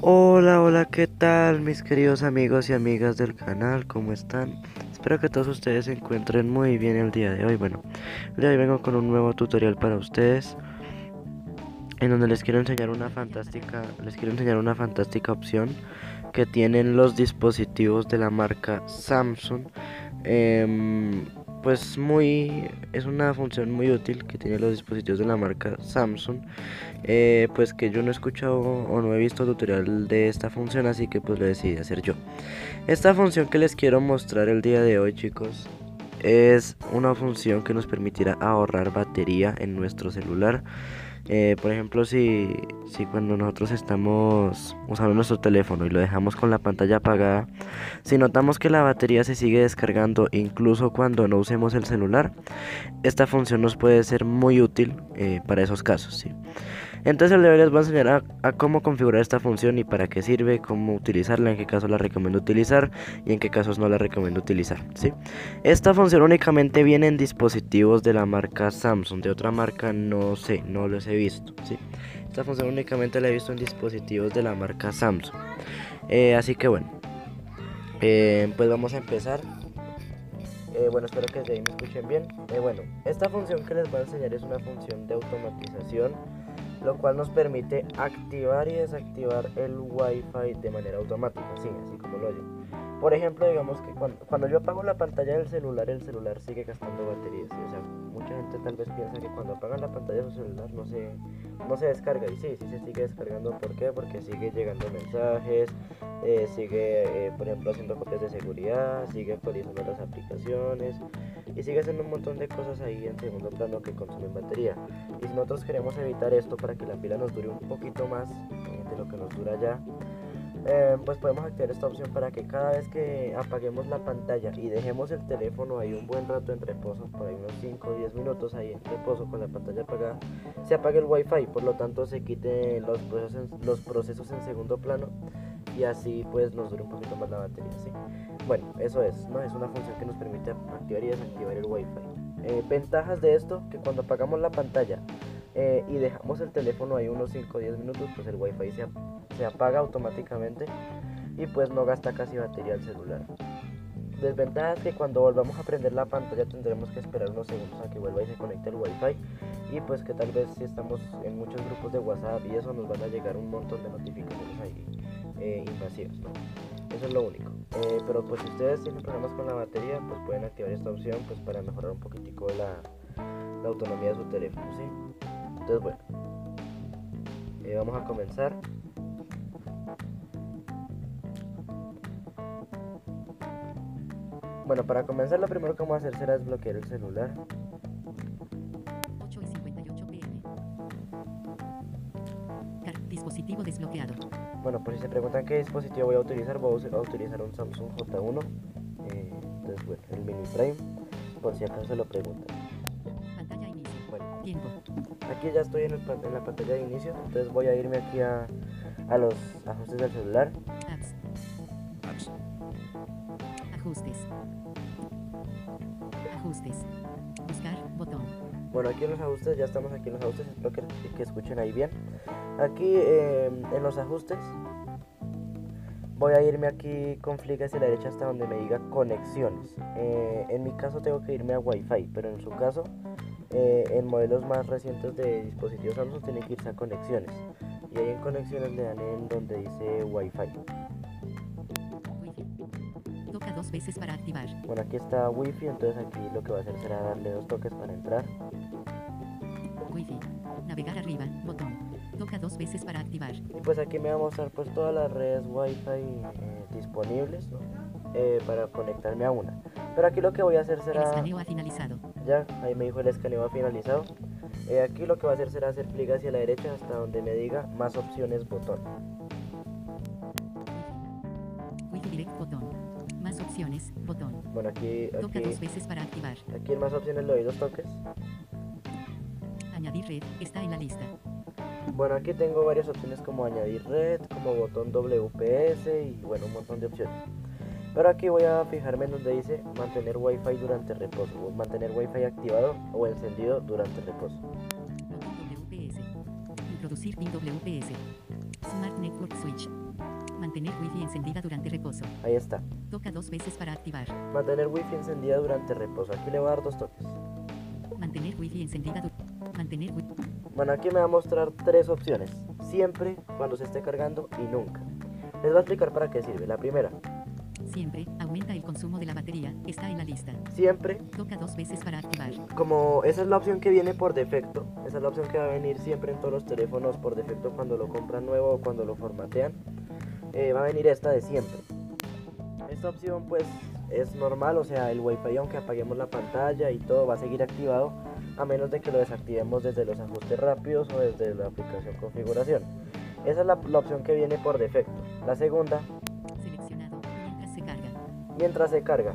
Hola, hola, ¿qué tal mis queridos amigos y amigas del canal? ¿Cómo están? Espero que todos ustedes se encuentren muy bien el día de hoy. Bueno, el día de hoy vengo con un nuevo tutorial para ustedes en donde les quiero enseñar una fantástica, les quiero enseñar una fantástica opción que tienen los dispositivos de la marca Samsung. Em, pues muy es una función muy útil que tienen los dispositivos de la marca Samsung. Eh, pues que yo no he escuchado o no he visto tutorial de esta función así que pues lo decidí hacer yo. Esta función que les quiero mostrar el día de hoy chicos es una función que nos permitirá ahorrar batería en nuestro celular eh, por ejemplo, si, si cuando nosotros estamos usando nuestro teléfono y lo dejamos con la pantalla apagada, si notamos que la batería se sigue descargando incluso cuando no usemos el celular, esta función nos puede ser muy útil eh, para esos casos. ¿sí? Entonces el de hoy les voy a enseñar a, cómo configurar esta función y para qué sirve, cómo utilizarla, en qué casos la recomiendo utilizar y en qué casos no la recomiendo utilizar. ¿sí? Esta función únicamente viene en dispositivos de la marca Samsung, de otra marca no sé, no los he visto. ¿sí? Esta función únicamente la he visto en dispositivos de la marca Samsung. Eh, así que bueno, eh, pues vamos a empezar. Eh, bueno, espero que me escuchen bien. bueno, esta función que les voy a enseñar es una función de automatización lo cual nos permite activar y desactivar el wifi de manera automática, sí, así como lo oyen. Por ejemplo, digamos que cuando, yo apago la pantalla del celular, el celular sigue gastando batería. O sea, mucha gente tal vez piensa que cuando apagan la pantalla de su celular no se, no se descarga. Y sí, sí se sigue descargando. ¿Por qué? Porque sigue llegando mensajes, eh, sigue, eh, por ejemplo, haciendo copias de seguridad, sigue actualizando las aplicaciones y sigue haciendo un montón de cosas ahí en segundo plano que consumen batería. Y si nosotros queremos evitar esto para que la pila nos dure un poquito más eh, de lo que nos dura ya, eh, pues podemos activar esta opción para que cada vez que apaguemos la pantalla y dejemos el teléfono ahí un buen rato en reposo, por ahí unos 5 o 10 minutos ahí en reposo con la pantalla apagada, se apague el wifi, por lo tanto se quite los procesos, los procesos en segundo plano y así pues nos dure un poquito más la batería. ¿sí? Bueno, eso es, ¿no? es una función que nos permite activar y desactivar el wifi. Eh, ventajas de esto, que cuando apagamos la pantalla eh, y dejamos el teléfono ahí unos 5 o 10 minutos, pues el wifi se, se apaga automáticamente y pues no gasta casi batería el celular. Desventaja es que cuando volvamos a prender la pantalla tendremos que esperar unos segundos a que vuelva y se conecte el wifi y pues que tal vez si estamos en muchos grupos de WhatsApp y eso nos van a llegar un montón de notificaciones ahí eh, invasivas, Eso es lo único. Eh, pero pues si ustedes tienen problemas con la batería, pues pueden activar esta opción pues para mejorar un poquitico la, la autonomía de su teléfono, ¿sí? Entonces bueno, eh, vamos a comenzar. Bueno, para comenzar lo primero que vamos a hacer será desbloquear el celular. 8 y 58 pm. Dispositivo desbloqueado. Bueno, pues si se preguntan qué dispositivo voy a utilizar, voy a utilizar un Samsung J1. Eh, entonces, bueno, el Mini Prime, por si acaso se lo preguntan. Tiempo. Aquí ya estoy en, el, en, la pantalla de inicio, entonces voy a irme aquí a, a los ajustes del celular. Apps. Apps. Ajustes. Ajustes. Buscar botón. Bueno, aquí en los ajustes, ya estamos aquí en los ajustes, espero que, que escuchen ahí bien. Aquí eh, en los ajustes voy a irme aquí con flick hacia la derecha hasta donde me diga conexiones. Eh, en mi caso tengo que irme a Wi-Fi, pero en su caso, eh, en modelos más recientes de dispositivos Samsung tienen que irse a conexiones. Y ahí en conexiones le dan en donde dice Wi-Fi. Toca dos veces para activar. Bueno, aquí está Wi-Fi, entonces aquí lo que va a hacer será darle dos toques para entrar. Wi-Fi. Navegar arriba, botón. Toca dos veces para activar. Y pues aquí me va a mostrar pues todas las redes Wi-Fi eh, disponibles eh, para conectarme a una. Pero aquí lo que voy a hacer será... El escaneo ha finalizado. Ya, ahí me dijo el escaneo ha finalizado. Eh, aquí lo que va a hacer será hacer clic hacia la derecha hasta donde me diga más opciones botón. Wi-Fi direct botón. Más opciones botón. Bueno, aquí, aquí... Toca dos veces para activar. Aquí en más opciones le doy dos toques. Añadir red está en la lista. Bueno, aquí tengo varias opciones como añadir red, como botón WPS y bueno, un montón de opciones. Pero aquí voy a fijarme en donde dice mantener Wi-Fi durante reposo o mantener Wi-Fi activado o encendido durante reposo. WPS. Introducir pin WPS. Smart Network Switch. Mantener Wi-Fi encendida durante reposo. Ahí está. Toca dos veces para activar. Mantener wifi encendida durante reposo. Aquí le voy a dar dos toques. Mantener Wi-Fi encendida. Mantener Wi- Bueno, aquí me va a mostrar tres opciones. Siempre, cuando se esté cargando y nunca. Les voy a explicar para qué sirve. La primera, Siempre. Aumenta el consumo de la batería. Está en la lista. siempre, Toca dos veces para activar. como esa es la opción que viene por defecto, esa es la opción que va a venir siempre en todos los teléfonos por defecto cuando lo compran nuevo o cuando lo formatean, eh, va a venir esta de siempre. Esta opción pues es normal, o sea, el Wi-Fi aunque apaguemos la pantalla y todo va a seguir activado a menos de que lo desactivemos desde los ajustes rápidos o desde la aplicación configuración. Esa es la, la opción que viene por defecto. La segunda, mientras se carga.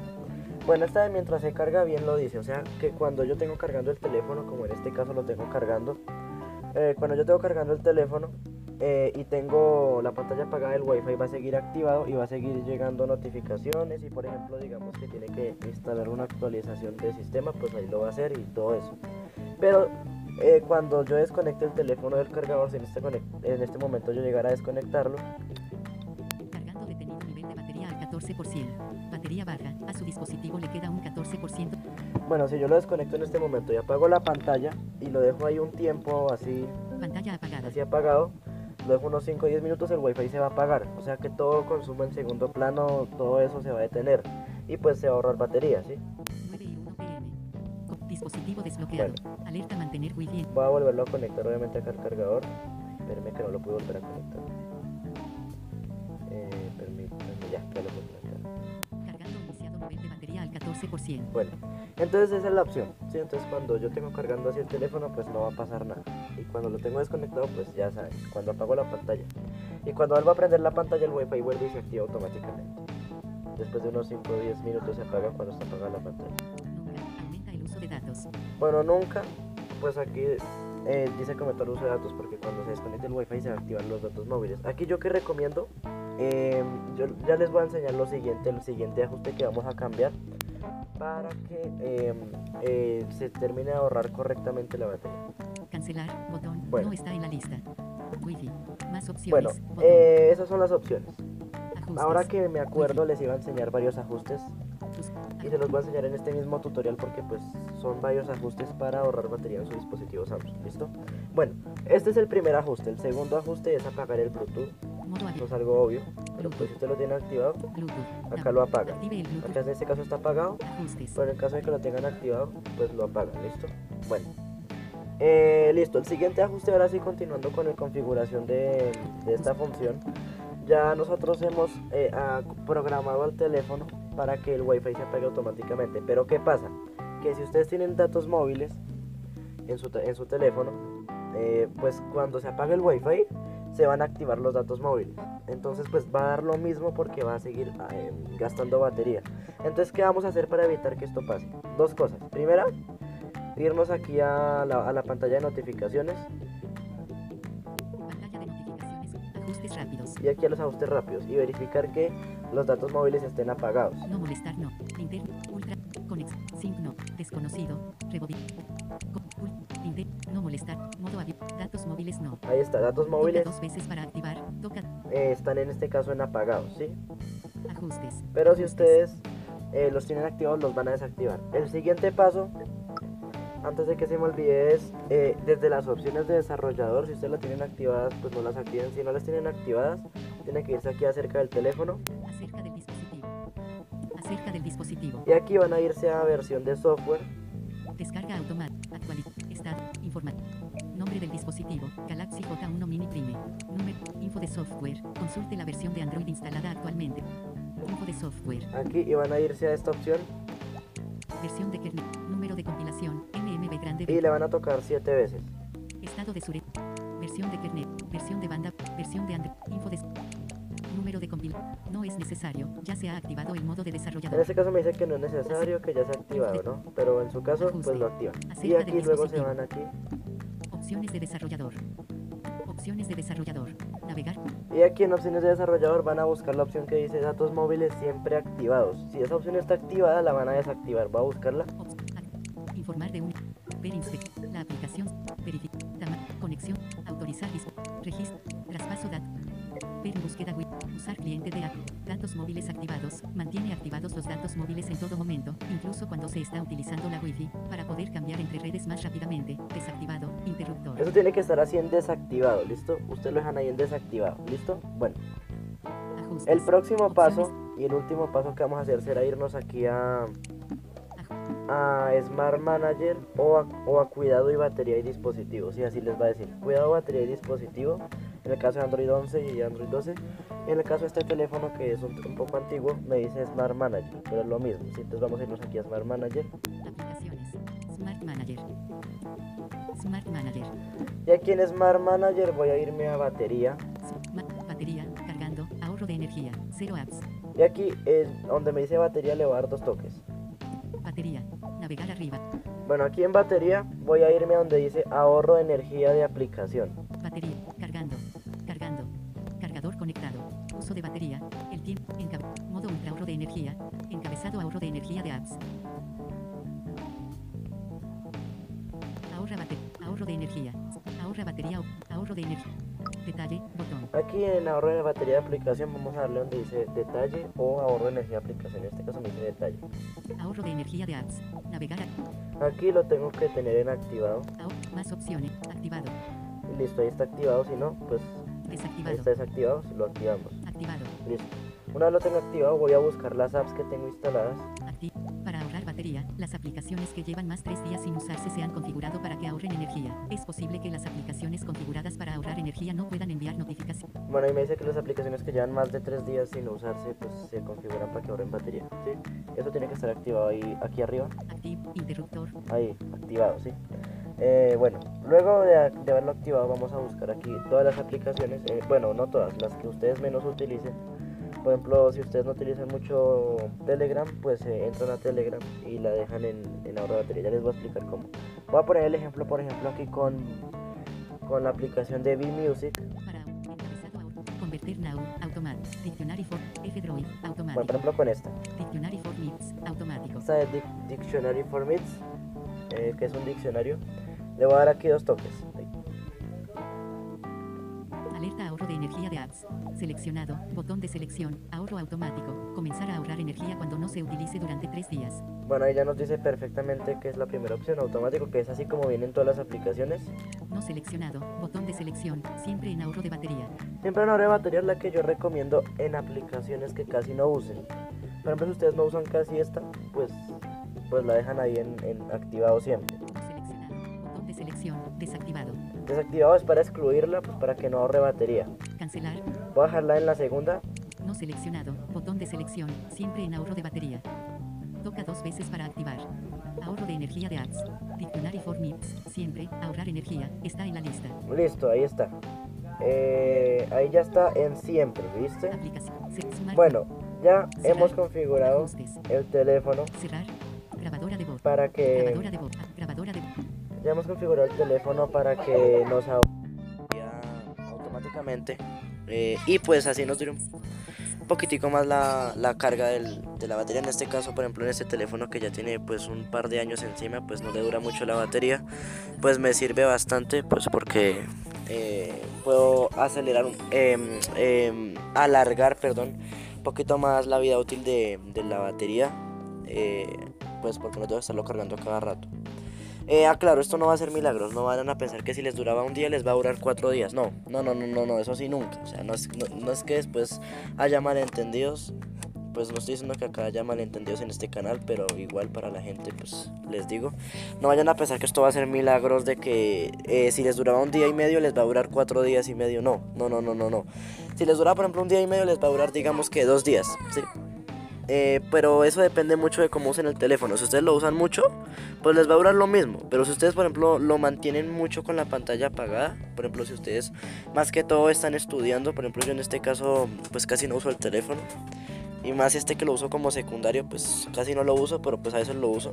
Bueno, esta de mientras se carga bien lo dice, o sea que cuando yo tengo cargando el teléfono, como en este caso lo tengo cargando, eh, cuando yo tengo cargando el teléfono eh, y tengo la pantalla apagada, el wifi va a seguir activado y va a seguir llegando notificaciones y por ejemplo digamos que tiene que instalar una actualización de sistema, pues ahí lo va a hacer y todo eso. Pero eh, cuando yo desconecte el teléfono del cargador, si en este, en este momento yo llegara a desconectarlo, 14%. Batería baja. A su dispositivo le queda un 14%. bueno, si yo lo desconecto en este momento y apago la pantalla y lo dejo ahí un tiempo así Pantalla apagada. así apagado, lo dejo unos 5 o 10 minutos, el wifi se va a apagar. O sea que todo consumo en segundo plano, todo eso se va a detener. Y pues se va a ahorrar batería, ¿sí? 9 y 1 pm. Dispositivo desbloqueado. Alerta mantener Wi-Fi. Voy a volverlo a conectar obviamente acá al cargador. Espérenme que no lo puedo volver a conectar. 12%. Bueno, entonces esa es la opción. ¿sí? Entonces cuando yo tengo cargando así el teléfono, pues no va a pasar nada. Y cuando lo tengo desconectado, pues ya sabes, cuando apago la pantalla. Y cuando vuelvo a prender la pantalla, el wifi vuelve y se activa automáticamente. Después de unos 5 o 10 minutos se apaga cuando está apagada la pantalla. El uso de datos. Bueno, nunca, pues aquí eh, dice comentar uso de datos porque cuando se desconecta el wifi se activan los datos móviles. Aquí yo que recomiendo, eh, yo ya les voy a enseñar lo siguiente, el siguiente ajuste que vamos a cambiar para que eh, eh, se termine de ahorrar correctamente la batería. Cancelar, botón, Bueno. no está en la lista. Wi-Fi, más opciones, Bueno, eh, esas son las opciones. ajustes, Ahora que me acuerdo les iba a enseñar varios ajustes y se los voy a enseñar en este mismo tutorial porque pues son varios ajustes para ahorrar batería en su dispositivo Samsung, ¿listo? Bueno, este es el primer ajuste, el segundo ajuste es apagar el Bluetooth, abierto, es algo obvio, pero pues si usted lo tiene activado, acá lo apaga. Acá en este caso está apagado, pero en el caso de que lo tengan activado, pues lo apagan, ¿listo? Bueno, eh, listo, el siguiente ajuste ahora sí continuando con la configuración de, de esta función, ya nosotros hemos eh, ah, programado al teléfono para que el wifi se apague automáticamente, pero ¿qué pasa? Que si ustedes tienen datos móviles en su, en su teléfono, eh, pues cuando se apague el wifi se van a activar los datos móviles. Entonces pues va a dar lo mismo porque va a seguir eh, gastando batería. Entonces, ¿qué vamos a hacer para evitar que esto pase? Dos cosas. Primera, irnos aquí a la, a la pantalla de notificaciones pantalla de notificaciones, ajustes rápidos, y aquí a los ajustes rápidos y verificar que los datos móviles estén apagados. no molestar, no, interno, ultra, conex, sync, no, desconocido, rebobinar, no molestar, modo datos móviles, no. Ahí está, datos Toca móviles dos veces para activar, toca eh, están en este caso en apagados, ¿sí? ajustes. Pero si ustedes eh, los tienen activados, los van a desactivar. El siguiente paso, antes de que se me olvide, es eh, desde las opciones de desarrollador. Si ustedes las tienen activadas, pues no las activen. Si no las tienen activadas, tienen que irse aquí acerca del teléfono. Acerca del dispositivo. Acerca del dispositivo. Y aquí van a irse a versión de software. Descarga automática. Actualidad. Informativo. Nombre del dispositivo. Galaxy J1 Mini Prime. Número. Info de software. Consulte la versión de Android instalada actualmente. Info de software. Aquí y van a irse a esta opción Versión de kernel. Número de compilación. MMB grande. y le van a tocar siete veces. Estado de Sure. Necesario. Ya se ha activado el modo de En desarrollador. este caso me dice que no es necesario, que ya se ha activado, ¿no? Pero en su caso, pues lo activan. Y aquí luego se van aquí. Opciones de desarrollador. Opciones de desarrollador. Navegar. Y aquí en opciones de desarrollador van a buscar la opción que dice datos móviles siempre activados. Si esa opción está activada, la van a desactivar. Va a buscarla. Informar de un. Ver. La aplicación. Verificar. Conexión. Autorizar. Registro. Traspaso datos. Ver búsqueda web. Usar cliente de app. Datos móviles activados. Mantiene activados los datos móviles en todo momento, incluso cuando se está utilizando la Wi-Fi, para poder cambiar entre redes más rápidamente. Desactivado. Interruptor. Eso tiene que estar así en desactivado, ¿listo? Usted lo dejan ahí en desactivado, ¿listo? Bueno, Ajustes. el próximo Opciones. paso y el último paso que vamos a hacer será irnos aquí a, a Smart Manager o a, o a cuidado y batería y dispositivos. Y así les va a decir, cuidado, batería y dispositivo. En el caso de Android 11 y Android 12. Y en el caso de este teléfono que es un, un poco antiguo, me dice Smart Manager, pero es lo mismo. ¿sí? Entonces vamos a irnos aquí a Smart Manager. Aplicaciones. Smart Manager. Smart Manager. Y aquí en Smart Manager voy a irme a batería. Batería. Cargando. Ahorro de energía. Cero apps. Y aquí es donde me dice batería le voy a dar dos toques. Batería. Navegar arriba. Bueno, aquí en batería voy a irme a donde dice ahorro de energía de aplicación. Batería. Conectado. Uso de batería. El tiempo. Encabe modo ultra ahorro de energía. Encabezado ahorro de energía de apps. Ahorra batería. Ahorro de energía. Ahorra batería. o- Ahorro de energía. Detalle. Botón. Aquí en ahorro de batería de aplicación vamos a darle donde dice detalle o ahorro de energía de aplicación. En este caso me dice detalle. Ahorro de energía de apps. Navegar. Aquí lo tengo que tener en activado. más opciones. Activado. Y listo, ahí está activado. Si no, pues Desactivado. está desactivado. Si lo activamos. Activado. Listo. Una vez lo tengo activado, voy a buscar las apps que tengo instaladas. Acti- Para ahorrar batería, las aplicaciones que llevan más tres días sin usarse se han configurado para que ahorren energía. Es posible que las aplicaciones configuradas para ahorrar energía no puedan enviar notificaciones. Bueno, ahí me dice que las aplicaciones que llevan más de tres días sin usarse, pues se configuran para que ahorren batería. ¿sí? Eso tiene que estar activado ahí, aquí arriba. Active, interruptor, Ahí, activado, ¿sí? Eh, bueno, luego de, de haberlo activado vamos a buscar aquí todas las aplicaciones, eh, bueno, no todas, las que ustedes menos utilicen. Por ejemplo, si ustedes no utilizan mucho Telegram, pues eh, entran a Telegram y la dejan en, en ahorro de batería. Ya les voy a explicar cómo. Voy a poner el ejemplo, por ejemplo, aquí con, con la aplicación de ahorro, convertir now, automat, dictionary for, F-Droid, Bueno, por ejemplo, con esta. dictionary for Mix, automático, Esta es Dic- Dictionary for Meets, eh, que es un diccionario. Le voy a dar aquí dos toques. Ahí. alerta ahorro de energía de apps, seleccionado, botón de selección, ahorro automático, comenzar a ahorrar energía cuando no se utilice durante tres días, Bueno, ahí ya nos dice perfectamente que es la primera opción, automático, que es así como vienen todas las aplicaciones. no seleccionado, botón de selección, siempre en ahorro de batería, Siempre una hora de batería es la que yo recomiendo en aplicaciones que casi no usen. Por ejemplo, si ustedes no usan casi esta, pues, pues la dejan ahí en, en activado siempre. Selección, desactivado, Desactivado es para excluirla, pues para que no ahorre batería. cancelar, Voy a dejarla en la segunda. No seleccionado. Botón de selección. Siempre en ahorro de batería. Toca dos veces para activar. Ahorro de energía de apps. Dictionary for Mix. Siempre. Ahorrar energía. Está en la lista. Listo, ahí está. Eh, ahí ya está en siempre, ¿viste? Aplicación. Bueno, ya Cerrar. hemos configurado Ajustes. el teléfono Cerrar. Grabadora de voz. para que... Grabadora de voz. Grabadora de voz. Ya hemos configurado el teléfono para que nos automáticamente eh, y pues así nos dure un poquitico más la, la carga de la batería. En este caso, por ejemplo, en este teléfono que ya tiene pues un par de años encima, pues no le dura mucho la batería. Pues me sirve bastante pues porque eh, puedo acelerar, em, alargar, perdón, un poquito más la vida útil de, de la batería. eh, pues porque no tengo que estarlo cargando cada rato. Eh, ah, claro, esto no va a ser milagros, no vayan a pensar que si les duraba un día les va a durar cuatro días. No, no, no, no, no, no eso sí nunca. O sea, no es, no, no es que después haya malentendidos. Pues no estoy diciendo que acá haya malentendidos en este canal, pero igual para la gente, pues les digo. No vayan a pensar que esto va a ser milagros de que eh, si les duraba un día y medio les va a durar cuatro días y medio. No, no, no, no, no, no. Si les duraba, por ejemplo, un día y medio les va a durar, digamos que dos días. ¿sí? Eh, pero eso depende mucho de cómo usen el teléfono. Si ustedes lo usan mucho, pues les va a durar lo mismo. Pero si ustedes, por ejemplo, lo mantienen mucho con la pantalla apagada, por ejemplo, si ustedes más que todo están estudiando, por ejemplo, yo en este caso, pues casi no uso el teléfono. Y más este que lo uso como secundario, pues casi no lo uso, pero pues a veces lo uso.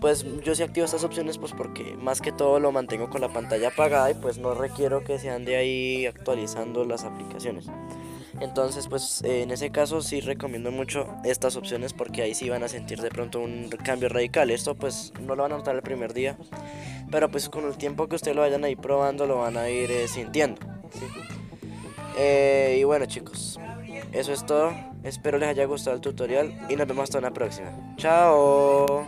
Pues yo sí activo estas opciones, pues porque más que todo lo mantengo con la pantalla apagada y pues no requiero que se ande ahí actualizando las aplicaciones. Entonces, pues eh, en ese caso sí recomiendo mucho estas opciones porque ahí sí van a sentir de pronto un cambio radical. Esto pues no lo van a notar el primer día, pero pues con el tiempo que ustedes lo vayan a ir probando lo van a ir eh, sintiendo. Eh, y bueno chicos, eso es todo. Espero les haya gustado el tutorial y nos vemos hasta una próxima. Chao.